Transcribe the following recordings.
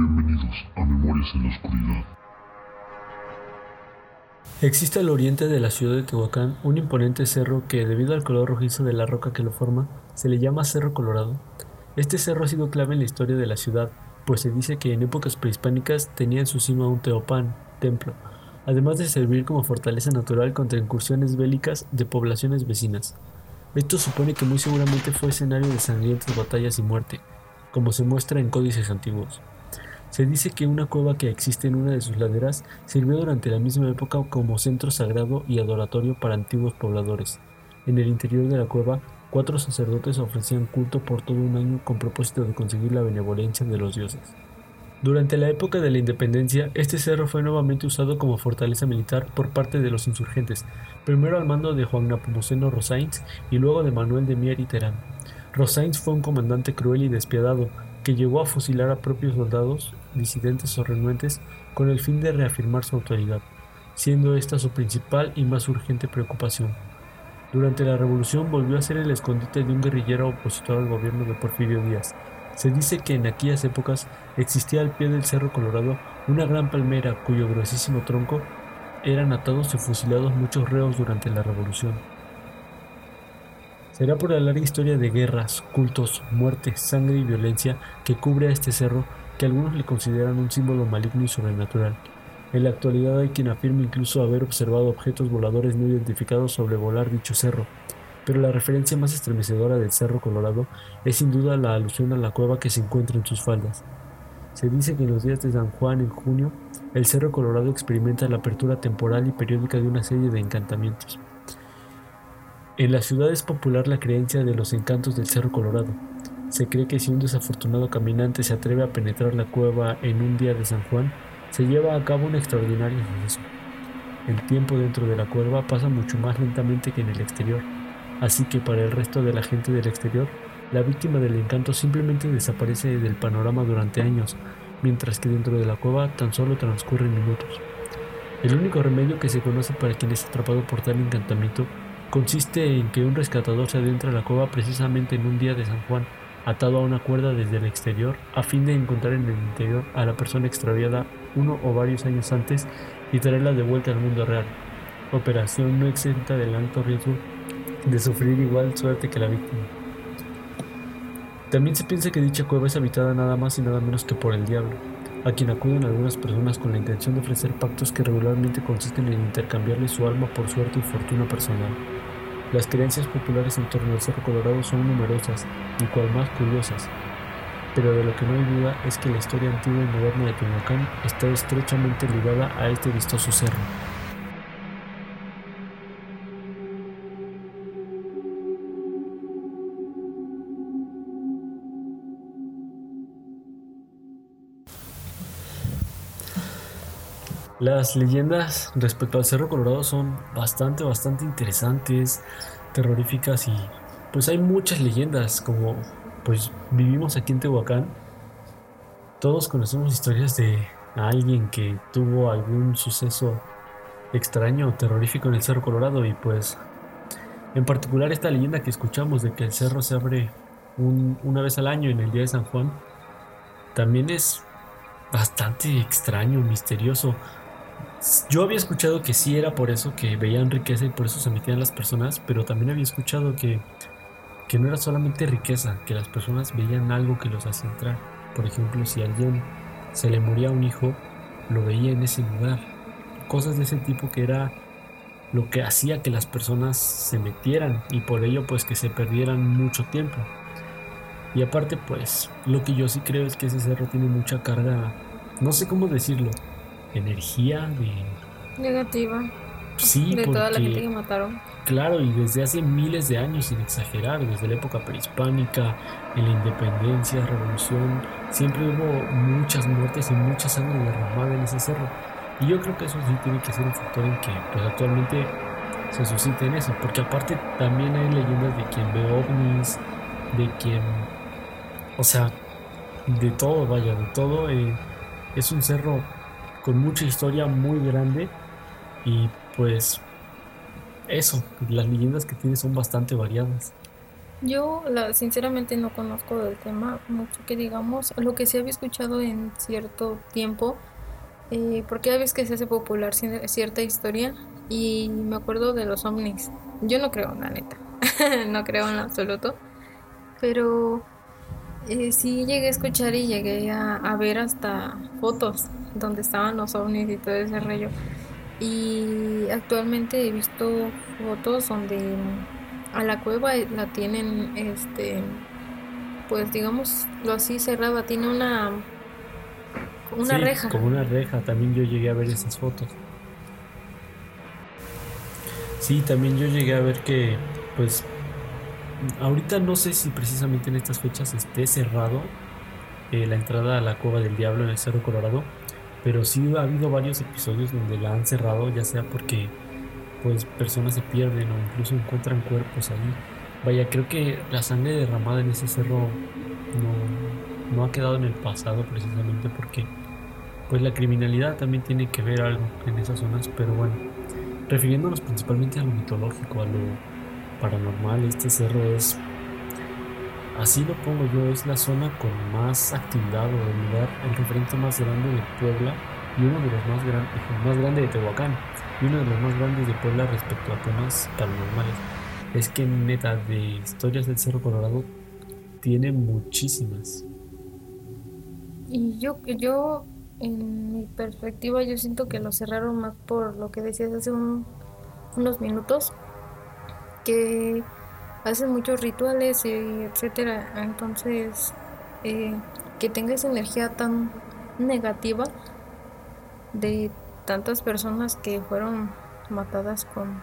Bienvenidos a Memorias en la Oscuridad. Existe al oriente de la ciudad de Tehuacán un imponente cerro que, debido al color rojizo de la roca que lo forma, se le llama Cerro Colorado. Este cerro ha sido clave en la historia de la ciudad, pues se dice que en épocas prehispánicas tenía en su cima un teopán, templo, además de servir como fortaleza natural contra incursiones bélicas de poblaciones vecinas. Esto supone que muy seguramente fue escenario de sangrientas batallas y muerte, como se muestra en códices antiguos. Se dice que una cueva que existe en una de sus laderas sirvió durante la misma época como centro sagrado y adoratorio para antiguos pobladores. En el interior de la cueva, cuatro sacerdotes ofrecían culto por todo un año con propósito de conseguir la benevolencia de los dioses. Durante la época de la independencia, este cerro fue nuevamente usado como fortaleza militar por parte de los insurgentes, primero al mando de Juan Napomuceno Rosains y luego de Manuel de Mier y Terán. Rosains fue un comandante cruel y despiadado, que llegó a fusilar a propios soldados, disidentes o renuentes, con el fin de reafirmar su autoridad, siendo esta su principal y más urgente preocupación. Durante la revolución volvió a ser el escondite de un guerrillero opositor al gobierno de Porfirio Díaz, se dice que en aquellas épocas existía al pie del Cerro Colorado una gran palmera cuyo gruesísimo tronco eran atados y fusilados muchos reos durante la revolución. Será por la larga historia de guerras, cultos, muerte, sangre y violencia que cubre a este cerro que algunos le consideran un símbolo maligno y sobrenatural. En la actualidad hay quien afirma incluso haber observado objetos voladores no identificados sobrevolar dicho cerro, pero la referencia más estremecedora del Cerro Colorado es sin duda la alusión a la cueva que se encuentra en sus faldas. Se dice que en los días de San Juan en junio, el Cerro Colorado experimenta la apertura temporal y periódica de una serie de encantamientos. En la ciudad es popular la creencia de los encantos del Cerro Colorado. Se cree que si un desafortunado caminante se atreve a penetrar la cueva en un día de San Juan, se lleva a cabo un extraordinario suceso. El tiempo dentro de la cueva pasa mucho más lentamente que en el exterior Así que para el resto de la gente del exterior, la víctima del encanto simplemente desaparece del panorama durante años, mientras que dentro de la cueva tan solo transcurren minutos. El único remedio que se conoce para quien es atrapado por tal encantamiento consiste en que un rescatador se adentra a la cueva precisamente en un día de San Juan, atado a una cuerda desde el exterior, a fin de encontrar en el interior a la persona extraviada uno o varios años antes y traerla de vuelta al mundo real. Operación no exenta del alto riesgo de sufrir igual suerte que la víctima. También se piensa que dicha cueva es habitada nada más y nada menos que por el diablo, a quien acuden algunas personas con la intención de ofrecer pactos que regularmente consisten en intercambiarle su alma por suerte y fortuna personal. Las creencias populares en torno al Cerro Colorado son numerosas y cual más curiosas, pero de lo que no hay duda es que la historia antigua y moderna de Tehuacán está estrechamente ligada a este vistoso cerro. Las leyendas respecto al Cerro Colorado son bastante, bastante interesantes, terroríficas y pues hay muchas leyendas como pues vivimos aquí en Tehuacán. Todos conocemos historias de alguien que tuvo algún suceso extraño o terrorífico en el Cerro Colorado y pues en particular esta leyenda que escuchamos de que el cerro se abre una vez al año en el día de San Juan también es bastante extraño, misterioso. Yo había escuchado que sí era por eso que veían riqueza y por eso se metían las personas, pero también había escuchado que, que no era solamente riqueza, que las personas veían algo que los hacía entrar. Por ejemplo, si a alguien se le moría un hijo, lo veía en ese lugar. Cosas de ese tipo que era lo que hacía que las personas se metieran y por ello pues que se perdieran mucho tiempo. Y aparte pues lo que yo sí creo es que ese cerro tiene mucha carga, no sé cómo decirlo, energía de... Negativa. Sí, de toda la gente que mataron. Claro, y desde hace miles de años, sin exagerar, desde la época prehispánica, en la independencia, revolución, siempre hubo muchas muertes y mucha sangre derramada en ese cerro. Y yo creo que eso sí tiene que ser un factor en que pues actualmente se suscite en eso, porque aparte también hay leyendas de quien ve ovnis, de quien, o sea, de todo, vaya, de todo. Eh, es un cerro con mucha historia muy grande y pues eso, las leyendas que tiene son bastante variadas. Yo, la, sinceramente, no conozco del tema mucho que digamos. Lo que sí había escuchado en cierto tiempo, eh, porque a veces que se hace popular cierta historia, y me acuerdo de los ovnis. Yo no creo, la neta. no creo en absoluto. Pero eh, sí llegué a escuchar y llegué a, ver hasta fotos donde estaban los ovnis y todo ese rollo. Y actualmente he visto fotos donde a la cueva la tienen, este, pues digamos lo así cerrada, tiene una, una Sí, reja. Como una reja, también yo llegué a ver esas fotos. Sí, también yo llegué a ver que, pues, ahorita no sé si precisamente en estas fechas esté cerrado eh, la entrada a la Cueva del Diablo en el Cerro Colorado, pero sí ha habido varios episodios donde la han cerrado, ya sea porque, pues, personas se pierden o incluso encuentran cuerpos ahí. Vaya, creo que la sangre derramada en ese cerro no, no ha quedado en el pasado precisamente porque, pues, la criminalidad también tiene que ver algo en esas zonas, pero bueno, refiriéndonos principalmente a lo mitológico, a lo paranormal, este cerro es, así lo pongo yo, es la zona con más actividad o el lugar, el referente más grande de Puebla y uno de los más grandes, más grande de Tehuacán y uno de los más grandes de Puebla respecto a temas paranormales. Es que neta, de historias del Cerro Colorado tiene muchísimas. Y yo, yo, en mi perspectiva, yo siento que lo cerraron más por lo que decías hace un- unos minutos, que hacen muchos rituales y etcétera. Entonces, eh, que tenga esa energía tan negativa de tantas personas que fueron matadas con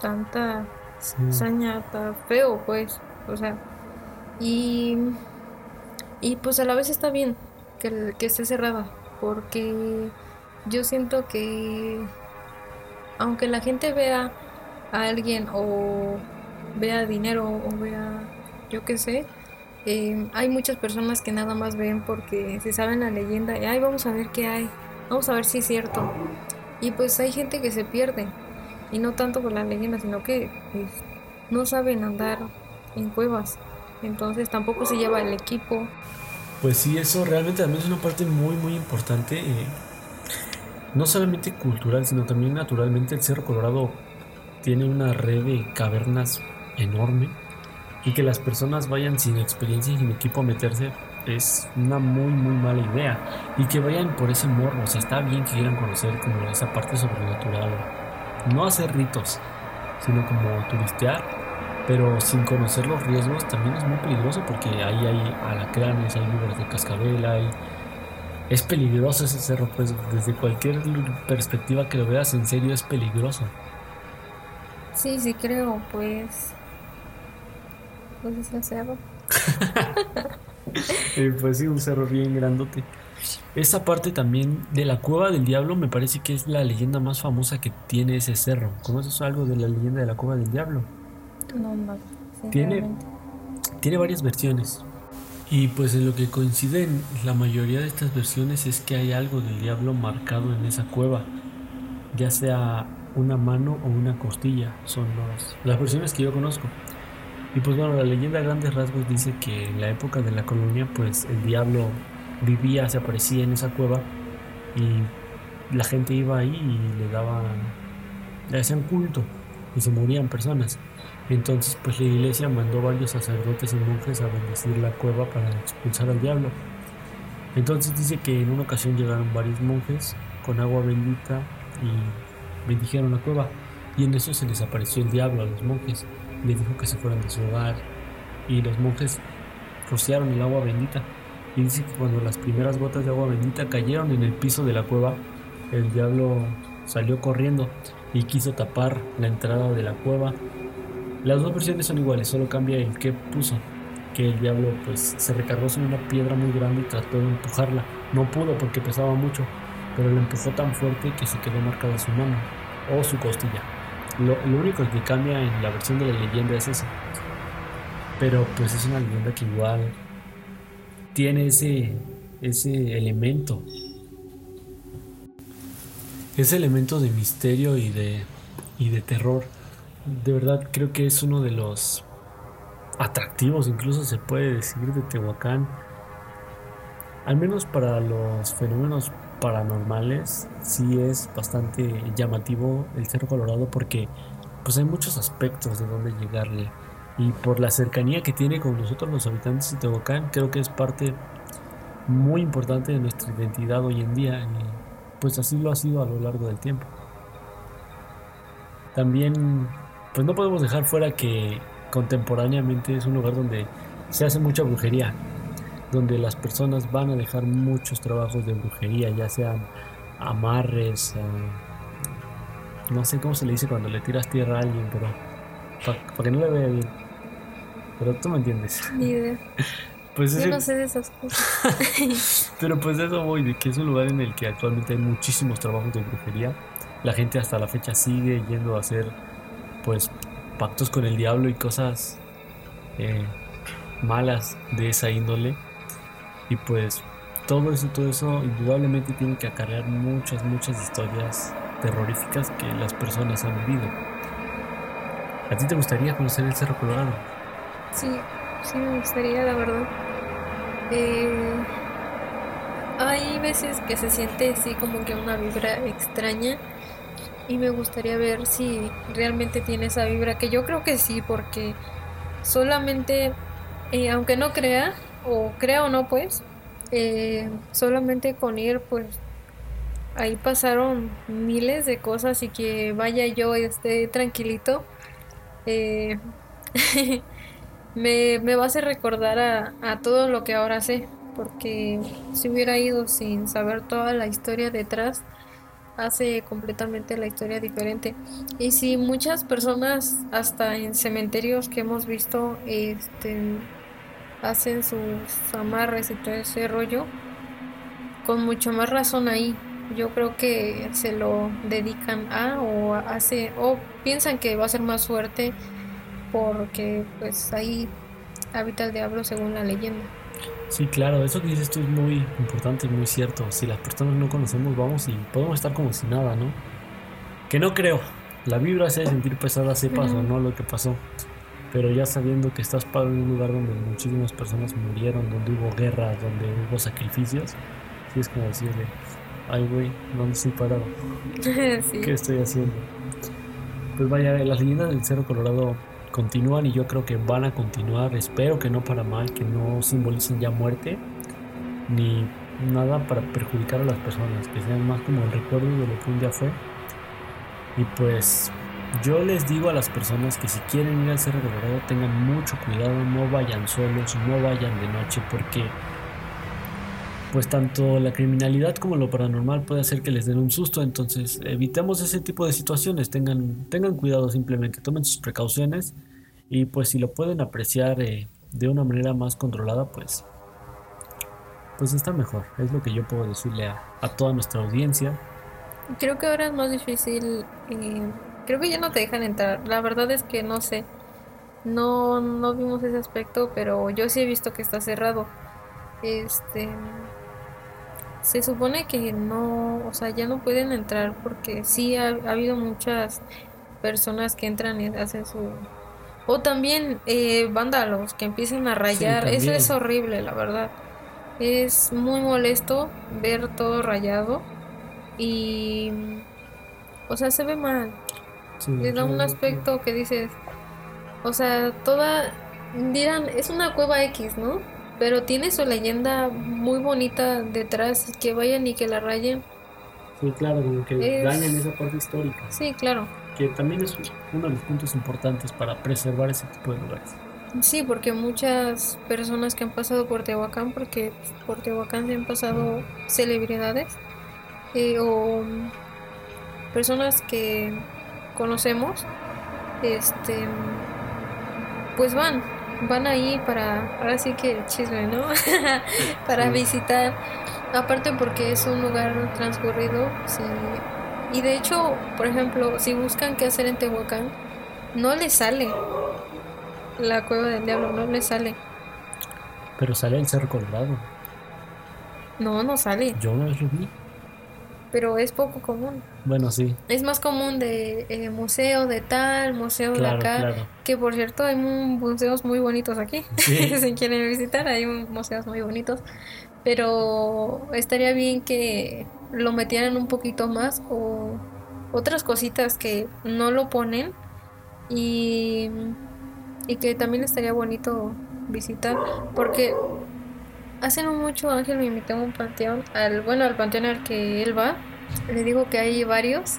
tanta Sí. saña, tan feo, pues, o sea, y, y pues a la vez está bien que, que esté cerrada, porque yo siento que aunque la gente vea a alguien o vea dinero o vea, yo qué sé, eh, hay muchas personas que nada más ven porque se saben la leyenda y ay, vamos a ver qué hay, vamos a ver si es cierto. Y pues hay gente que se pierde, y no tanto por la leyenda, sino que pues, no saben andar en cuevas, entonces tampoco se lleva el equipo. Pues sí, eso realmente también es una parte muy, muy importante. eh, no solamente cultural, sino también naturalmente. El Cerro Colorado tiene una red de cavernas enorme. Y que las personas vayan sin experiencia y sin equipo a meterse es una muy, muy mala idea. Y que vayan por ese morbo. O sea, está bien que quieran conocer como esa parte sobrenatural. No hacer ritos, sino como turistear pero sin conocer los riesgos también es muy peligroso porque ahí hay alacranes, hay víboras de cascabel, hay... Es peligroso ese cerro, pues desde cualquier perspectiva que lo veas, en serio es peligroso. Sí, sí creo, pues... Pues es el cerro. Eh, pues sí, un cerro bien grandote. Esa parte también de la cueva del diablo me parece que es la leyenda más famosa que tiene ese cerro. ¿Conoces algo de la leyenda de la cueva del diablo? No, no, Tiene-. Tiene varias versiones. Y pues en lo que coinciden la mayoría de estas versiones es que hay algo del diablo marcado en esa cueva. Ya sea una mano o una costilla. Son los- las versiones que yo conozco. Y pues bueno, la leyenda a grandes rasgos dice que en la época de la colonia pues el diablo vivía, se aparecía en esa cueva y la gente iba ahí y le daban, le hacían culto y se morían personas. Entonces, pues la iglesia mandó varios sacerdotes y monjes a bendecir la cueva para expulsar al diablo. Entonces dice que en una ocasión llegaron varios monjes con agua bendita y bendijeron la cueva. Y en eso se les apareció el diablo a los monjes. Les dijo que se fueran de su hogar. Y los monjes rociaron el agua bendita. Y dice que cuando las primeras gotas de agua bendita cayeron en el piso de la cueva, el diablo salió corriendo y quiso tapar la entrada de la cueva las dos versiones son iguales, solo cambia el que puso. Que el diablo pues se recargó sobre una piedra muy grande y trató de empujarla. No pudo porque pesaba mucho, pero la empujó tan fuerte que se quedó marcada su mano o su costilla. Lo, único que cambia en la versión de la leyenda es eso. Pero pues es una leyenda que igual tiene ese, ese elemento. Ese elemento de misterio y de, y de terror de verdad creo que es uno de los atractivos, incluso se puede decir, de Tehuacán. Al menos para los fenómenos paranormales, sí es bastante llamativo el Cerro Colorado porque pues hay muchos aspectos de dónde llegarle. Y por la cercanía que tiene con nosotros los habitantes de Tehuacán, creo que es parte muy importante de nuestra identidad hoy en día. Y pues así lo ha sido a lo largo del tiempo. También, pues no podemos dejar fuera que contemporáneamente es un lugar donde se hace mucha brujería, donde las personas van a dejar muchos trabajos de brujería, ya sean amarres, eh, no sé cómo se le dice cuando le tiras tierra a alguien, pero para que no le vea bien. Pero tú me entiendes. Ni idea. Pues Yo ese- no sé de esas cosas. Pero pues de eso voy, de que es un lugar en el que actualmente hay muchísimos trabajos de brujería. La gente hasta la fecha sigue yendo a hacer pues pactos con el diablo y cosas eh, malas de esa índole. Y pues todo eso, todo eso indudablemente tiene que acarrear muchas, muchas historias terroríficas que las personas han vivido. ¿A ti te gustaría conocer el Cerro Colorado? Sí, sí me gustaría, la verdad. Eh, hay veces que se siente así como que una vibra extraña y me gustaría ver si realmente tiene esa vibra, que yo creo que sí, porque solamente, eh, aunque no crea, o crea o no, pues, eh, solamente con ir, pues, ahí pasaron miles de cosas y que vaya yo y esté tranquilito. eh, me, me va a hacer recordar a, a todo lo que ahora sé, porque si hubiera ido sin saber toda la historia detrás, hace completamente la historia diferente. Y si muchas personas, hasta en cementerios que hemos visto, este, hacen sus amarres y todo ese rollo, con mucho más razón ahí. Yo creo que se lo dedican a o hace o piensan que va a ser más fuerte porque pues ahí habita el diablo según la leyenda. Sí, claro, eso que dices tú es muy importante y muy cierto. Si las personas no conocemos, vamos y podemos estar como si nada, ¿no? Que no creo. La vibra hace sentir pesada, sepas o Ujú. no lo que pasó. Pero ya sabiendo que estás parado en un lugar donde muchísimas personas murieron, donde hubo guerras, donde hubo sacrificios, sí es como decirle, ay güey, ¿dónde estoy parado? sí. ¿Qué estoy haciendo? Pues vaya, las leyendas del Cerro Colorado continúan y yo creo que van a continuar. Espero que no para mal, que no simbolicen ya muerte, ni nada para perjudicar a las personas, que sean más como el recuerdo de lo que un día fue. Y pues yo les digo a las personas que si quieren ir al Cerro Colorado tengan mucho cuidado, no vayan solos, no vayan de noche, porque pues tanto la criminalidad como lo paranormal puede hacer que les den un susto, entonces evitemos ese tipo de situaciones, tengan, tengan cuidado simplemente, tomen sus precauciones y pues si lo pueden apreciar eh, de una manera más controlada, pues pues está mejor, es lo que yo puedo decirle a, toda nuestra audiencia. Creo que ahora es más difícil. eh, creo que ya no te dejan entrar. La verdad es que no sé. No, no vimos ese aspecto, pero yo sí he visto que está cerrado. Este. Se supone que no, o sea, ya no pueden entrar porque sí ha, ha habido muchas personas que entran y hacen su... O también eh, vándalos que empiezan a rayar. Eso es horrible, la verdad. Es muy molesto ver todo rayado y... O sea, se ve mal. Sí, Le da un aspecto que dices... O sea, toda... Dirán, es una cueva X, ¿no? Pero tiene su leyenda muy bonita detrás y que vayan y que la rayen. Sí, claro, como que Es- dañan esa parte histórica, Sí, claro. que también es uno de los puntos importantes para preservar ese tipo de lugares. Sí, porque muchas personas que han pasado por Tehuacán, porque por Tehuacán se han pasado celebridades eh, o personas que conocemos, este, pues van, van ahí para, ahora sí que el chisme, ¿no? para Sí. visitar, aparte porque es un lugar transcurrido, sí. Y de hecho, por ejemplo, si buscan qué hacer en Tehuacán, no les sale la cueva del diablo, no les sale. Pero sale el Cerro Colorado. No, no sale. Yo vez lo vi. Pero es poco común. Bueno, sí. Es más común de eh, museo de tal, museo Claro, de acá, claro. que por cierto hay mu- museos muy bonitos aquí. Sí. si quieren visitar, hay un- museos muy bonitos. Pero estaría bien que lo metieran un poquito más o otras cositas que no lo ponen y, y que también estaría bonito visitar porque hace no mucho Ángel me invitó a un panteón, al bueno, al panteón al que él va. Le digo que hay varios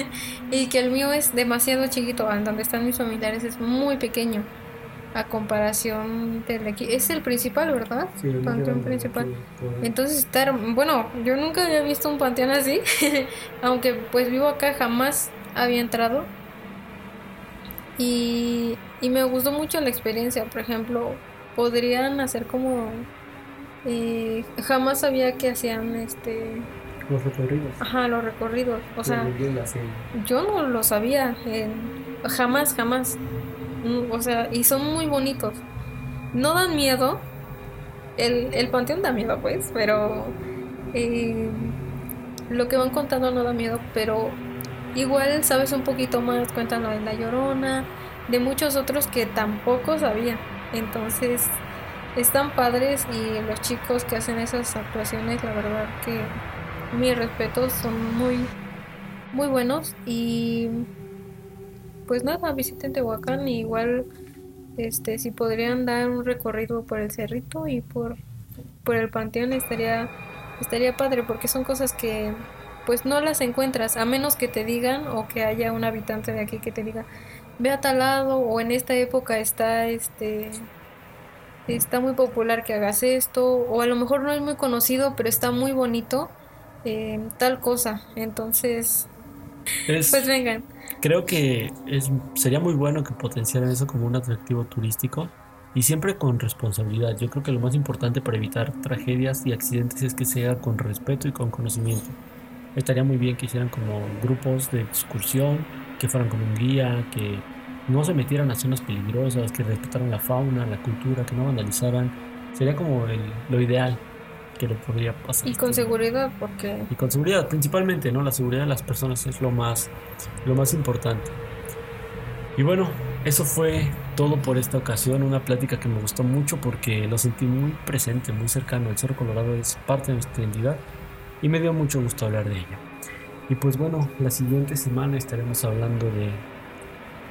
y que el mío es demasiado chiquito, donde están mis familiares es muy pequeño a comparación del de aquí. Es el principal, ¿verdad? Sí, el panteón principal. sí. Entonces estar, bueno, yo nunca había visto un panteón así, aunque pues vivo acá jamás había entrado. Y, y me gustó mucho la experiencia, por ejemplo, podrían hacer como eh, jamás sabía que hacían este, Los recorridos. ajá, los recorridos, o sea, sí. yo no lo sabía, eh, jamás, jamás. Mm, O sea, y son muy bonitos. No dan miedo. El, el panteón da miedo, pues, pero eh, lo que van contando no da miedo, pero igual sabes un poquito más, cuentan lo de la Llorona, de muchos otros que tampoco sabía. Entonces, están padres y los chicos que hacen esas actuaciones, la verdad que mis respetos son muy, muy buenos. Y pues nada, visiten Tehuacán y igual este si podrían dar un recorrido por el cerrito y por, por el panteón estaría estaría padre porque son cosas que pues no las encuentras a menos que te digan o que haya un habitante de aquí que te diga ve a tal lado o en esta época está este está muy popular que hagas esto o a lo mejor no es muy conocido pero está muy bonito eh, tal cosa entonces Es- pues vengan Creo que es, sería muy bueno que potenciaran eso como un atractivo turístico y siempre con responsabilidad. Yo creo que lo más importante para evitar tragedias y accidentes es que sea con respeto y con conocimiento. Estaría muy bien que hicieran como grupos de excursión, que fueran con un guía, que no se metieran a zonas peligrosas, que respetaran la fauna, la cultura, que no vandalizaran. Sería como el- lo ideal que le podría pasar. y con seguridad porque Y con seguridad, principalmente, ¿no? La seguridad de las personas es lo más, lo más importante. Y bueno, eso fue todo por esta ocasión. Una plática que me gustó mucho porque lo sentí muy presente, muy cercano. El Cerro Colorado es parte de nuestra identidad y me dio mucho gusto hablar de ella. Y pues bueno, la siguiente semana estaremos hablando de,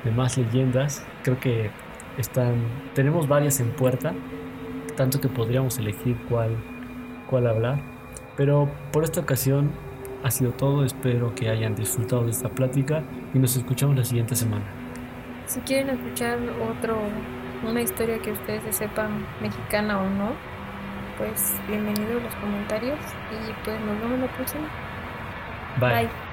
de más leyendas. Creo que están, tenemos varias en puerta, tanto que podríamos elegir cuál, cuál hablar. Pero por esta ocasión ha sido todo. Espero que hayan disfrutado de esta plática y nos escuchamos la siguiente semana. si quieren escuchar otro una historia que ustedes se sepan mexicana o no pues bienvenidos a los comentarios y pues nos vemos la próxima Bye. Bye.